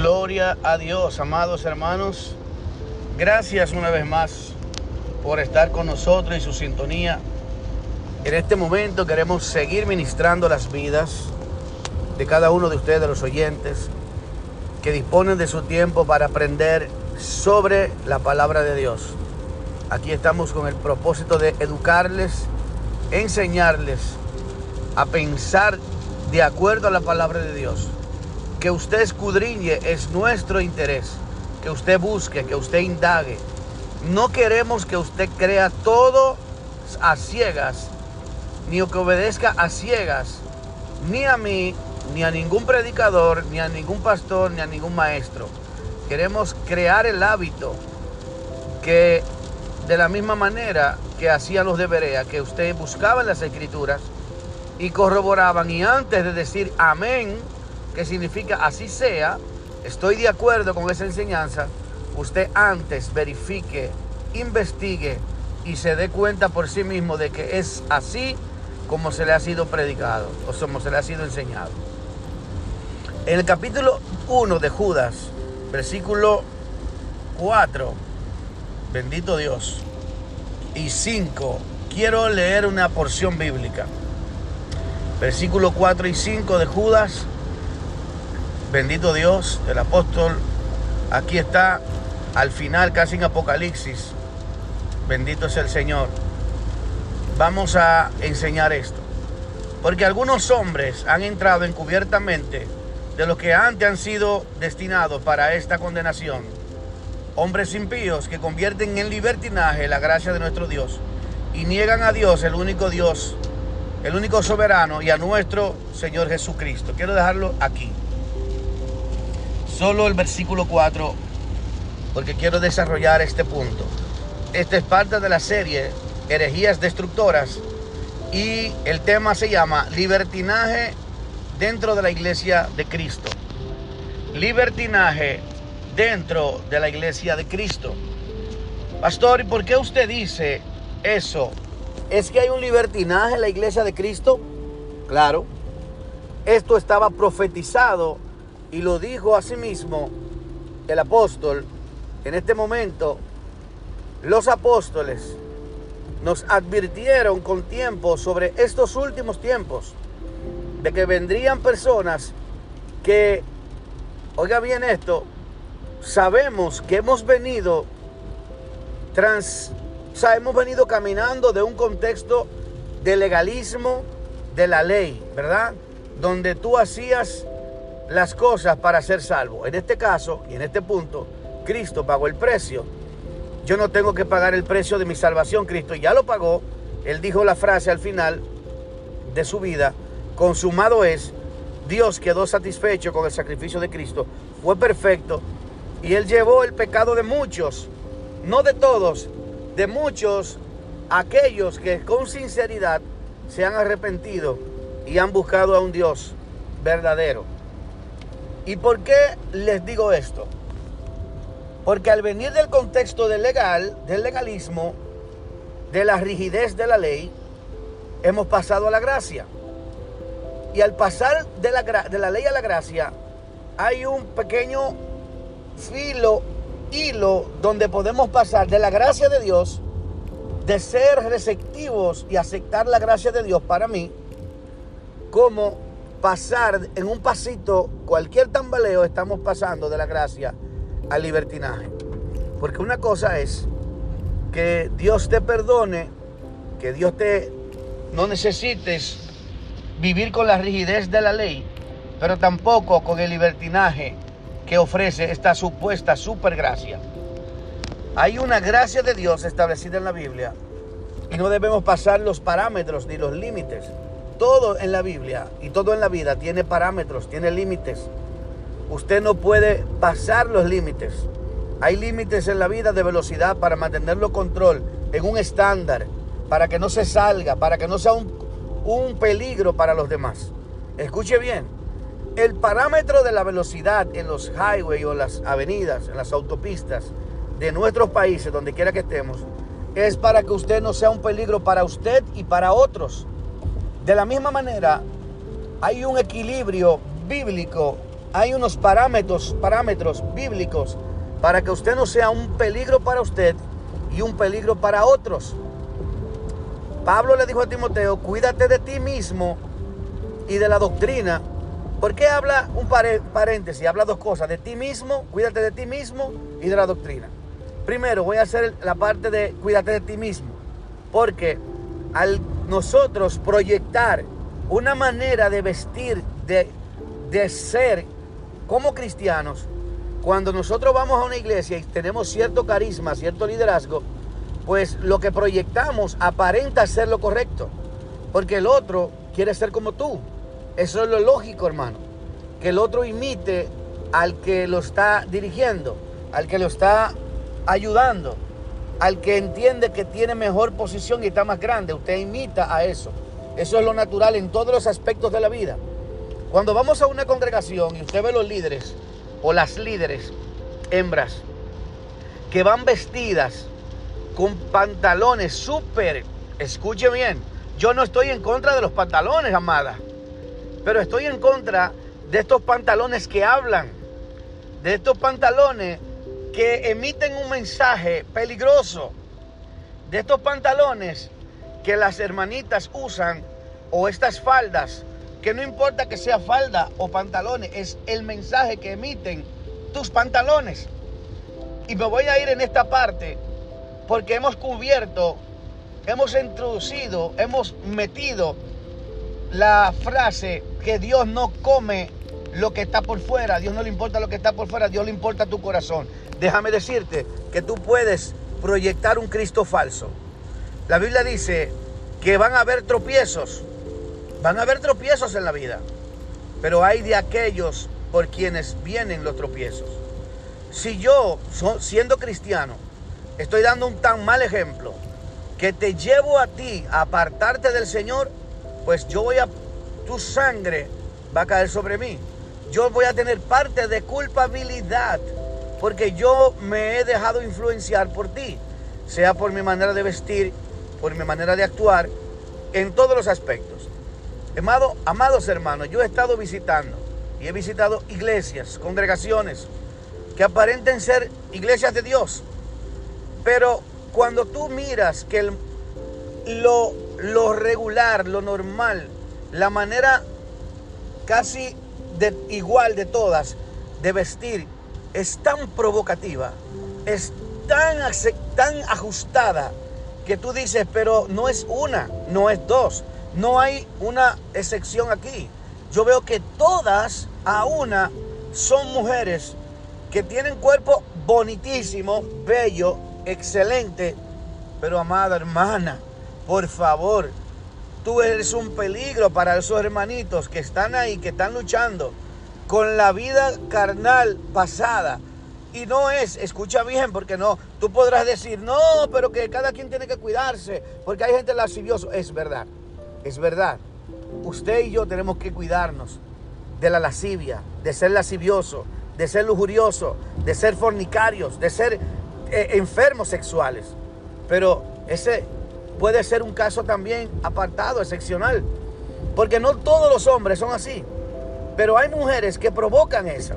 Gloria a Dios, amados hermanos. Gracias una vez más por estar con nosotros y su sintonía. En este momento queremos seguir ministrando las vidas de cada uno de ustedes, los oyentes, que disponen de su tiempo para aprender sobre la palabra de Dios. Aquí estamos con el propósito de educarles, enseñarles a pensar de acuerdo a la palabra de Dios. Que usted escudriñe es nuestro interés. Que usted busque, que usted indague. No queremos que usted crea todo a ciegas, ni que obedezca a ciegas, ni a mí, ni a ningún predicador, ni a ningún pastor, ni a ningún maestro. Queremos crear el hábito que de la misma manera que hacían los de Berea, que usted buscaba en las escrituras y corroboraban y antes de decir amén, que significa así sea, estoy de acuerdo con esa enseñanza, usted antes verifique, investigue y se dé cuenta por sí mismo de que es así como se le ha sido predicado o como se le ha sido enseñado. En el capítulo 1 de Judas, versículo 4, bendito Dios, y 5, quiero leer una porción bíblica. Versículo 4 y 5 de Judas, bendito Dios, el apóstol, aquí está al final, casi en Apocalipsis, bendito es el Señor. Vamos a enseñar esto, porque algunos hombres han entrado encubiertamente de los que antes han sido destinados para esta condenación. Hombres impíos que convierten en libertinaje la gracia de nuestro Dios y niegan a Dios, el único Dios, el único soberano y a nuestro Señor Jesucristo. Quiero dejarlo aquí. Solo el versículo 4, porque quiero desarrollar este punto. Esta es parte de la serie Herejías Destructoras y el tema se llama Libertinaje dentro de la iglesia de Cristo. Libertinaje dentro de la iglesia de Cristo. Pastor, ¿y por qué usted dice eso? ¿Es que hay un libertinaje en la iglesia de Cristo? Claro. Esto estaba profetizado y lo dijo asimismo el apóstol. En este momento, los apóstoles nos advirtieron con tiempo sobre estos últimos tiempos de que vendrían personas que, oiga bien esto, sabemos que hemos venido trans, o sea, hemos venido caminando de un contexto de legalismo de la ley, ¿verdad? Donde tú hacías las cosas para ser salvo. En este caso y en este punto, Cristo pagó el precio. Yo no tengo que pagar el precio de mi salvación, Cristo ya lo pagó. Él dijo la frase al final de su vida, consumado es, Dios quedó satisfecho con el sacrificio de Cristo, fue perfecto y Él llevó el pecado de muchos, no de todos, de muchos, aquellos que con sinceridad se han arrepentido y han buscado a un Dios verdadero. ¿Y por qué les digo esto? Porque al venir del contexto del legal, del legalismo, de la rigidez de la ley, hemos pasado a la gracia. Y al pasar de la, de la ley a la gracia, hay un pequeño filo, hilo, donde podemos pasar de la gracia de Dios, de ser receptivos y aceptar la gracia de Dios para mí, como pasar en un pasito, cualquier tambaleo, estamos pasando de la gracia al libertinaje. Porque una cosa es que Dios te perdone, que Dios te no necesites vivir con la rigidez de la ley, pero tampoco con el libertinaje que ofrece esta supuesta supergracia. Hay una gracia de Dios establecida en la Biblia y no debemos pasar los parámetros ni los límites. Todo en la Biblia y todo en la vida tiene parámetros, tiene límites. Usted no puede pasar los límites. Hay límites en la vida de velocidad para mantenerlo control en un estándar, para que no se salga, para que no sea un, un peligro para los demás. Escuche bien, el parámetro de la velocidad en los highways o las avenidas, en las autopistas de nuestros países, donde quiera que estemos, es para que usted no sea un peligro para usted y para otros. De la misma manera, hay un equilibrio bíblico hay unos parámetros, parámetros bíblicos para que usted no sea un peligro para usted y un peligro para otros. Pablo le dijo a Timoteo, cuídate de ti mismo y de la doctrina. ¿Por qué habla un paréntesis? Habla dos cosas, de ti mismo, cuídate de ti mismo y de la doctrina. Primero voy a hacer la parte de cuídate de ti mismo, porque al nosotros proyectar una manera de vestir, de, de ser como cristianos, cuando nosotros vamos a una iglesia y tenemos cierto carisma, cierto liderazgo, pues lo que proyectamos aparenta ser lo correcto, porque el otro quiere ser como tú. Eso es lo lógico, hermano, que el otro imite al que lo está dirigiendo, al que lo está ayudando, al que entiende que tiene mejor posición y está más grande. Usted imita a eso. Eso es lo natural en todos los aspectos de la vida. Cuando vamos a una congregación y usted ve los líderes o las líderes, hembras, que van vestidas con pantalones súper, escuche bien, yo no estoy en contra de los pantalones, amada, pero estoy en contra de estos pantalones que hablan, de estos pantalones que emiten un mensaje peligroso, de estos pantalones que las hermanitas usan o estas faldas que no importa que sea falda o pantalones, es el mensaje que emiten tus pantalones. Y me voy a ir en esta parte porque hemos cubierto, hemos introducido, hemos metido la frase que Dios no come lo que está por fuera, Dios no le importa lo que está por fuera, Dios le importa tu corazón. Déjame decirte que tú puedes proyectar un Cristo falso. La Biblia dice que van a haber tropiezos, Van a haber tropiezos en la vida, pero hay de aquellos por quienes vienen los tropiezos. Si yo, siendo cristiano, estoy dando un tan mal ejemplo que te llevo a ti a apartarte del Señor, pues yo voy a, tu sangre va a caer sobre mí. Yo voy a tener parte de culpabilidad porque yo me he dejado influenciar por ti, sea por mi manera de vestir, por mi manera de actuar, en todos los aspectos amados hermanos, yo he estado visitando y he visitado iglesias, congregaciones que aparenten ser iglesias de Dios. Pero cuando tú miras que lo, lo regular, lo normal, la manera casi de, igual de todas de vestir es tan provocativa, es tan, tan ajustada que tú dices, pero no es una, no es dos, no hay una excepción aquí. Yo veo que todas a una son mujeres que tienen cuerpo bonitísimo, bello, excelente. Pero amada hermana, por favor, tú eres un peligro para esos hermanitos que están ahí, que están luchando con la vida carnal pasada. Y no es, escucha bien, porque no, tú podrás decir, no, pero que cada quien tiene que cuidarse, porque hay gente lasciviosa. Es verdad, es verdad, usted y yo tenemos que cuidarnos de la lascivia, de ser lascivioso, de ser lujurioso, de ser fornicarios, de ser eh, enfermos sexuales. Pero ese puede ser un caso también apartado, excepcional. Porque no todos los hombres son así. Pero hay mujeres que provocan eso.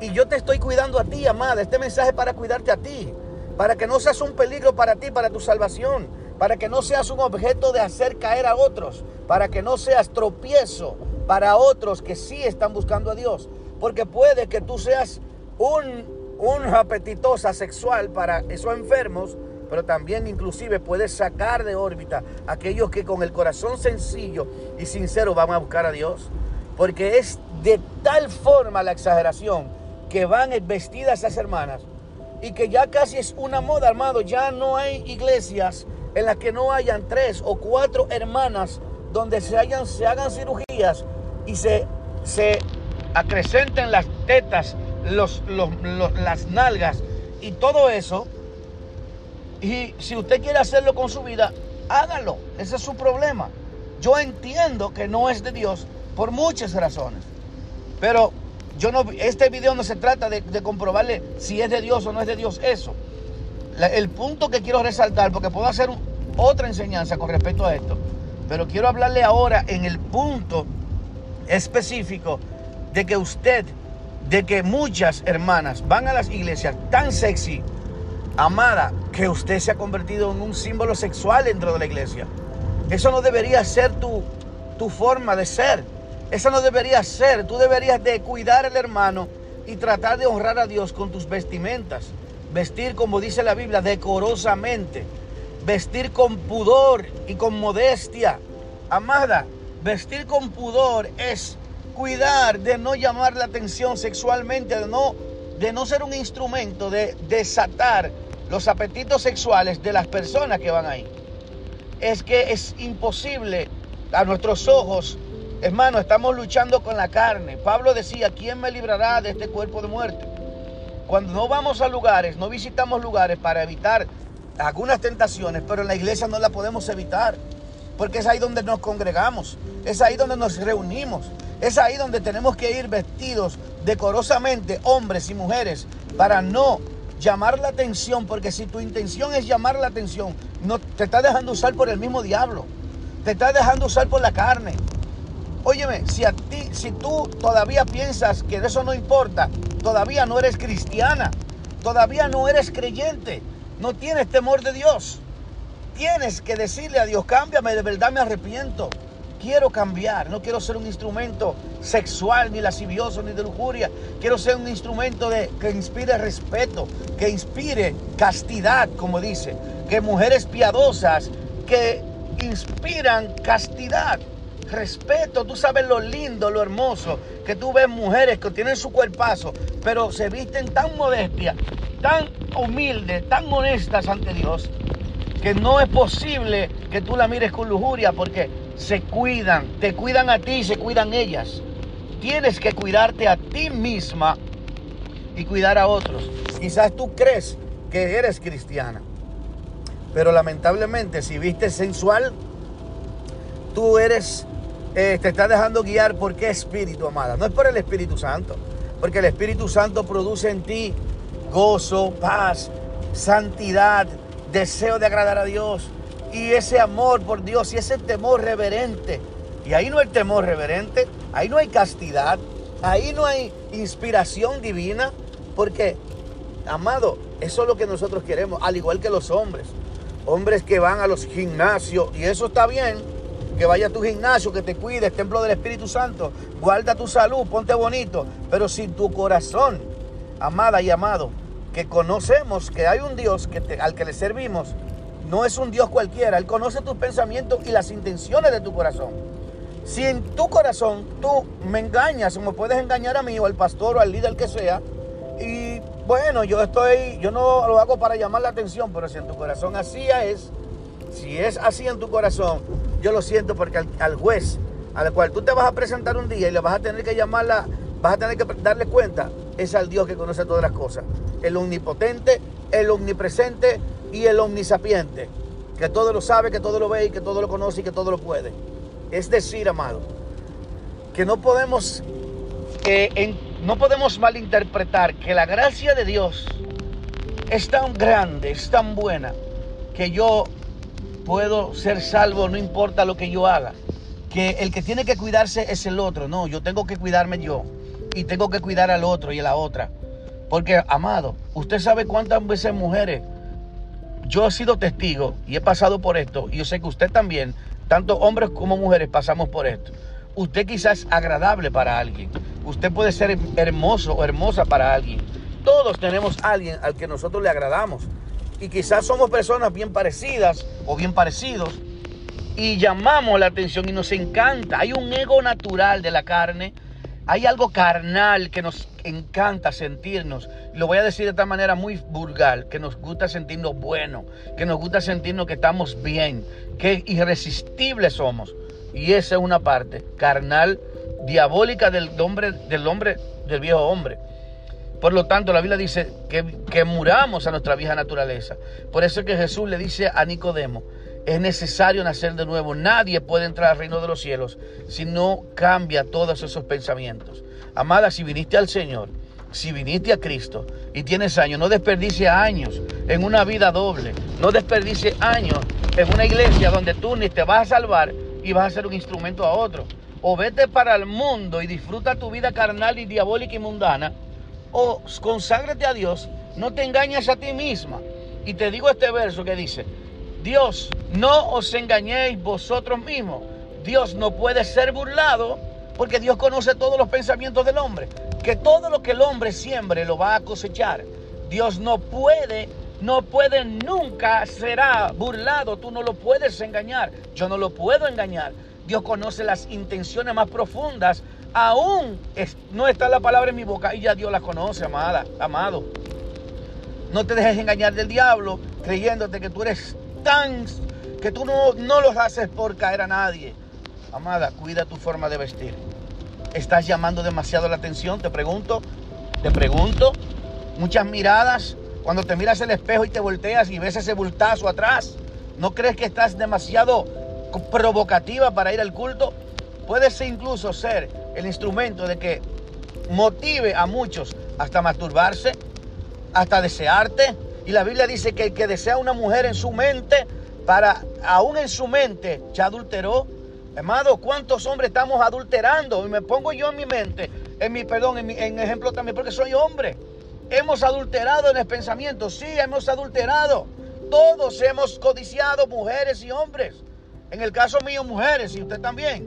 Y yo te estoy cuidando a ti, amada. Este mensaje es para cuidarte a ti. Para que no seas un peligro para ti, para tu salvación para que no seas un objeto de hacer caer a otros, para que no seas tropiezo para otros que sí están buscando a Dios. Porque puede que tú seas un, un apetitosa sexual para esos enfermos, pero también inclusive puedes sacar de órbita aquellos que con el corazón sencillo y sincero van a buscar a Dios. Porque es de tal forma la exageración que van vestidas esas hermanas y que ya casi es una moda, armado. Ya no hay iglesias en la que no hayan tres o cuatro hermanas donde se, hayan, se hagan cirugías y se, se acrecenten las tetas, los, las nalgas y todo eso. Y si usted quiere hacerlo con su vida, hágalo. Ese es su problema. Yo entiendo que no es de Dios por muchas razones. Pero yo no, este video no se trata de, comprobarle si es de Dios o no es de Dios eso el punto que quiero resaltar, porque puedo hacer otra enseñanza con respecto a esto, pero quiero hablarle ahora en el punto específico de que usted de que muchas hermanas van a las iglesias tan sexy, amada, que usted se ha convertido en un símbolo sexual dentro de la iglesia. Eso no debería ser tu, tu forma de ser. Eso no debería ser. Tú deberías de cuidar al hermano y tratar de honrar a Dios con tus vestimentas. Vestir, como dice la Biblia, decorosamente. Vestir con pudor y con modestia. Amada, vestir con pudor es cuidar de no llamar la atención sexualmente, de no, de no ser un instrumento de desatar los apetitos sexuales de las personas que van ahí. Es que es imposible a nuestros ojos, hermano, estamos luchando con la carne. Pablo decía, ¿quién me librará de este cuerpo de muerte? Cuando no vamos a lugares, no visitamos lugares para evitar algunas tentaciones, pero en la iglesia no la podemos evitar, porque es ahí donde nos congregamos, es ahí donde nos reunimos, es ahí donde tenemos que ir vestidos decorosamente, hombres y mujeres, para no llamar la atención, porque si tu intención es llamar la atención, no te estás dejando usar por el mismo diablo, te estás dejando usar por la carne. Óyeme, si a ti, si tú todavía piensas que eso no importa, todavía no eres cristiana, todavía no eres creyente, no tienes temor de Dios. Tienes que decirle a Dios, cámbiame, de verdad me arrepiento quiero cambiar, no quiero ser un instrumento sexual, ni lascivioso, ni de lujuria. Quiero ser un instrumento de, que inspire respeto, que inspire castidad, como dice. Que mujeres piadosas que inspiran castidad, respeto. Tú sabes lo lindo, lo hermoso, que tú ves mujeres que tienen su cuerpazo, pero se visten tan modestia, tan humildes, tan honestas ante Dios, que no es posible que tú la mires con lujuria porque se cuidan, te cuidan a ti y se cuidan ellas. Tienes que cuidarte a ti misma y cuidar a otros. Quizás tú crees que eres cristiana, pero lamentablemente si viste sensual, tú eres, eh, te estás dejando guiar por qué espíritu, amada. No es por el Espíritu Santo, porque el Espíritu Santo produce en ti gozo, paz, santidad, deseo de agradar a Dios y ese amor por Dios y ese temor reverente. Y ahí no hay temor reverente, ahí no hay castidad, ahí no hay inspiración divina, porque, amado, eso es lo que nosotros queremos, al igual que los hombres. Hombres que van a los gimnasios, y eso está bien, que vaya a tu gimnasio, que te cuides, templo del Espíritu Santo, guarda tu salud, ponte bonito, pero si tu corazón, amada y amado, que conocemos que hay un Dios que al que le servimos, no es un Dios cualquiera. Él conoce tus pensamientos y las intenciones de tu corazón. Si en tu corazón tú me engañas, como puedes engañar a mí o al pastor o al líder que sea, y bueno, yo estoy, yo no lo hago para llamar la atención, pero si en tu corazón así es, si es así en tu corazón, yo lo siento porque al, juez al cual tú te vas a presentar un día y le vas a tener que llamarla, vas a tener que darle cuenta, es al Dios que conoce todas las cosas. El omnipotente, el omnipresente, y el omnisapiente, que todo lo sabe, que todo lo ve y que todo lo conoce y que todo lo puede. Es decir, amado, que no podemos, no podemos malinterpretar que la gracia de Dios es tan grande, es tan buena, que yo puedo ser salvo no importa lo que yo haga. Que el que tiene que cuidarse es el otro. No, yo tengo que cuidarme yo. Y tengo que cuidar al otro y a la otra. Porque, amado, usted sabe cuántas veces mujeres yo he sido testigo y he pasado por esto, y yo sé que usted también, tanto hombres como mujeres, pasamos por esto. Usted quizás es agradable para alguien, usted puede ser hermoso o hermosa para alguien. Todos tenemos a alguien al que nosotros le agradamos. Y quizás somos personas bien parecidas o bien parecidos y llamamos la atención y nos encanta. Hay un ego natural de la carne, hay algo carnal que nos encanta sentirnos, lo voy a decir de esta manera muy vulgar, que nos gusta sentirnos buenos, que nos gusta sentirnos que estamos bien, que irresistibles somos. Y esa es una parte carnal, diabólica del hombre, del hombre, del viejo hombre. Por lo tanto, la Biblia dice que, que muramos a nuestra vieja naturaleza. Por eso es que Jesús le dice a Nicodemo, es necesario nacer de nuevo. Nadie puede entrar al reino de los cielos si no cambia todos esos pensamientos. Amada, si viniste al Señor, si viniste a Cristo y tienes años, no desperdicie años en una vida doble. No desperdicie años en una iglesia donde tú ni te vas a salvar y vas a ser un instrumento a otro. O vete para el mundo y disfruta tu vida carnal y diabólica y mundana, o conságrate a Dios, no te engañes a ti misma. Y te digo este verso que dice, Dios, no os engañéis vosotros mismos. Dios no puede ser burlado porque Dios conoce todos los pensamientos del hombre. Que todo lo que el hombre siembre lo va a cosechar. Dios no puede, no puede nunca será burlado. Tú no lo puedes engañar. Yo no lo puedo engañar. Dios conoce las intenciones más profundas. Aún no está la palabra en mi boca y ya Dios la conoce, amada, amado. No te dejes engañar del diablo creyéndote que tú eres tan, que tú no, no los haces por caer a nadie. Amada, cuida tu forma de vestir. ¿Estás llamando demasiado la atención? Te pregunto, te pregunto. Muchas miradas, cuando te miras el espejo y te volteas y ves ese bultazo atrás, ¿no crees que estás demasiado provocativa para ir al culto? Puede ser incluso ser el instrumento de que motive a muchos hasta masturbarse, hasta desearte. Y la Biblia dice que el que desea una mujer en su mente, para aún en su mente ya adulteró Amado, ¿cuántos hombres estamos adulterando? Y me pongo yo en mi mente, en mi, perdón, en, mi, en ejemplo también, porque soy hombre. Hemos adulterado en el pensamiento, sí, hemos adulterado. Todos hemos codiciado, mujeres y hombres. En el caso mío, mujeres, y usted también.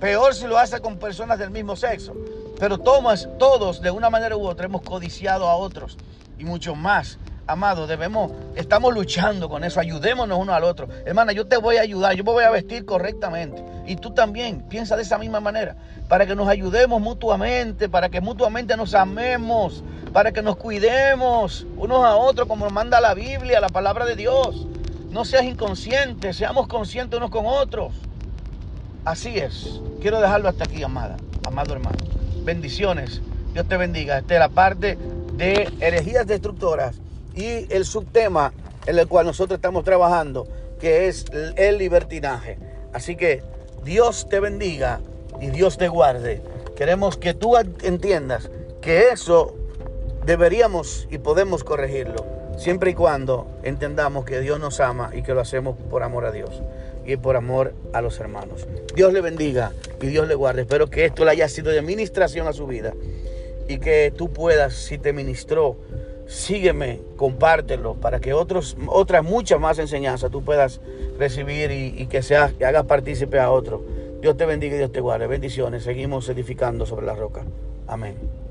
Peor si lo hace con personas del mismo sexo. Pero todos, todos, de una manera u otra, hemos codiciado a otros. Y mucho más Amado, debemos, estamos luchando con eso, ayudémonos uno al otro. Hermana, yo te voy a ayudar, yo me voy a vestir correctamente. Y tú también, piensa de esa misma manera, para que nos ayudemos mutuamente, para que mutuamente nos amemos, para que nos cuidemos unos a otros como manda la Biblia, la palabra de Dios. No seas inconsciente, seamos conscientes unos con otros. Así es. Quiero dejarlo hasta aquí, amada, amado hermano. Bendiciones. Dios te bendiga. Esta es la parte de herejías destructoras y el subtema en el cual nosotros estamos trabajando, que es el libertinaje. Así que Dios te bendiga y Dios te guarde. Queremos que tú entiendas que eso deberíamos y podemos corregirlo, siempre y cuando entendamos que Dios nos ama y que lo hacemos por amor a Dios y por amor a los hermanos. Dios le bendiga y Dios le guarde. Espero que esto le haya sido de ministración a su vida y que tú puedas, si te ministró, sígueme, compártelo para que otros, otras muchas más enseñanzas tú puedas recibir y, que, seas, que hagas partícipe a otros. Dios te bendiga y Dios te guarde. Bendiciones. Seguimos edificando sobre la roca. Amén.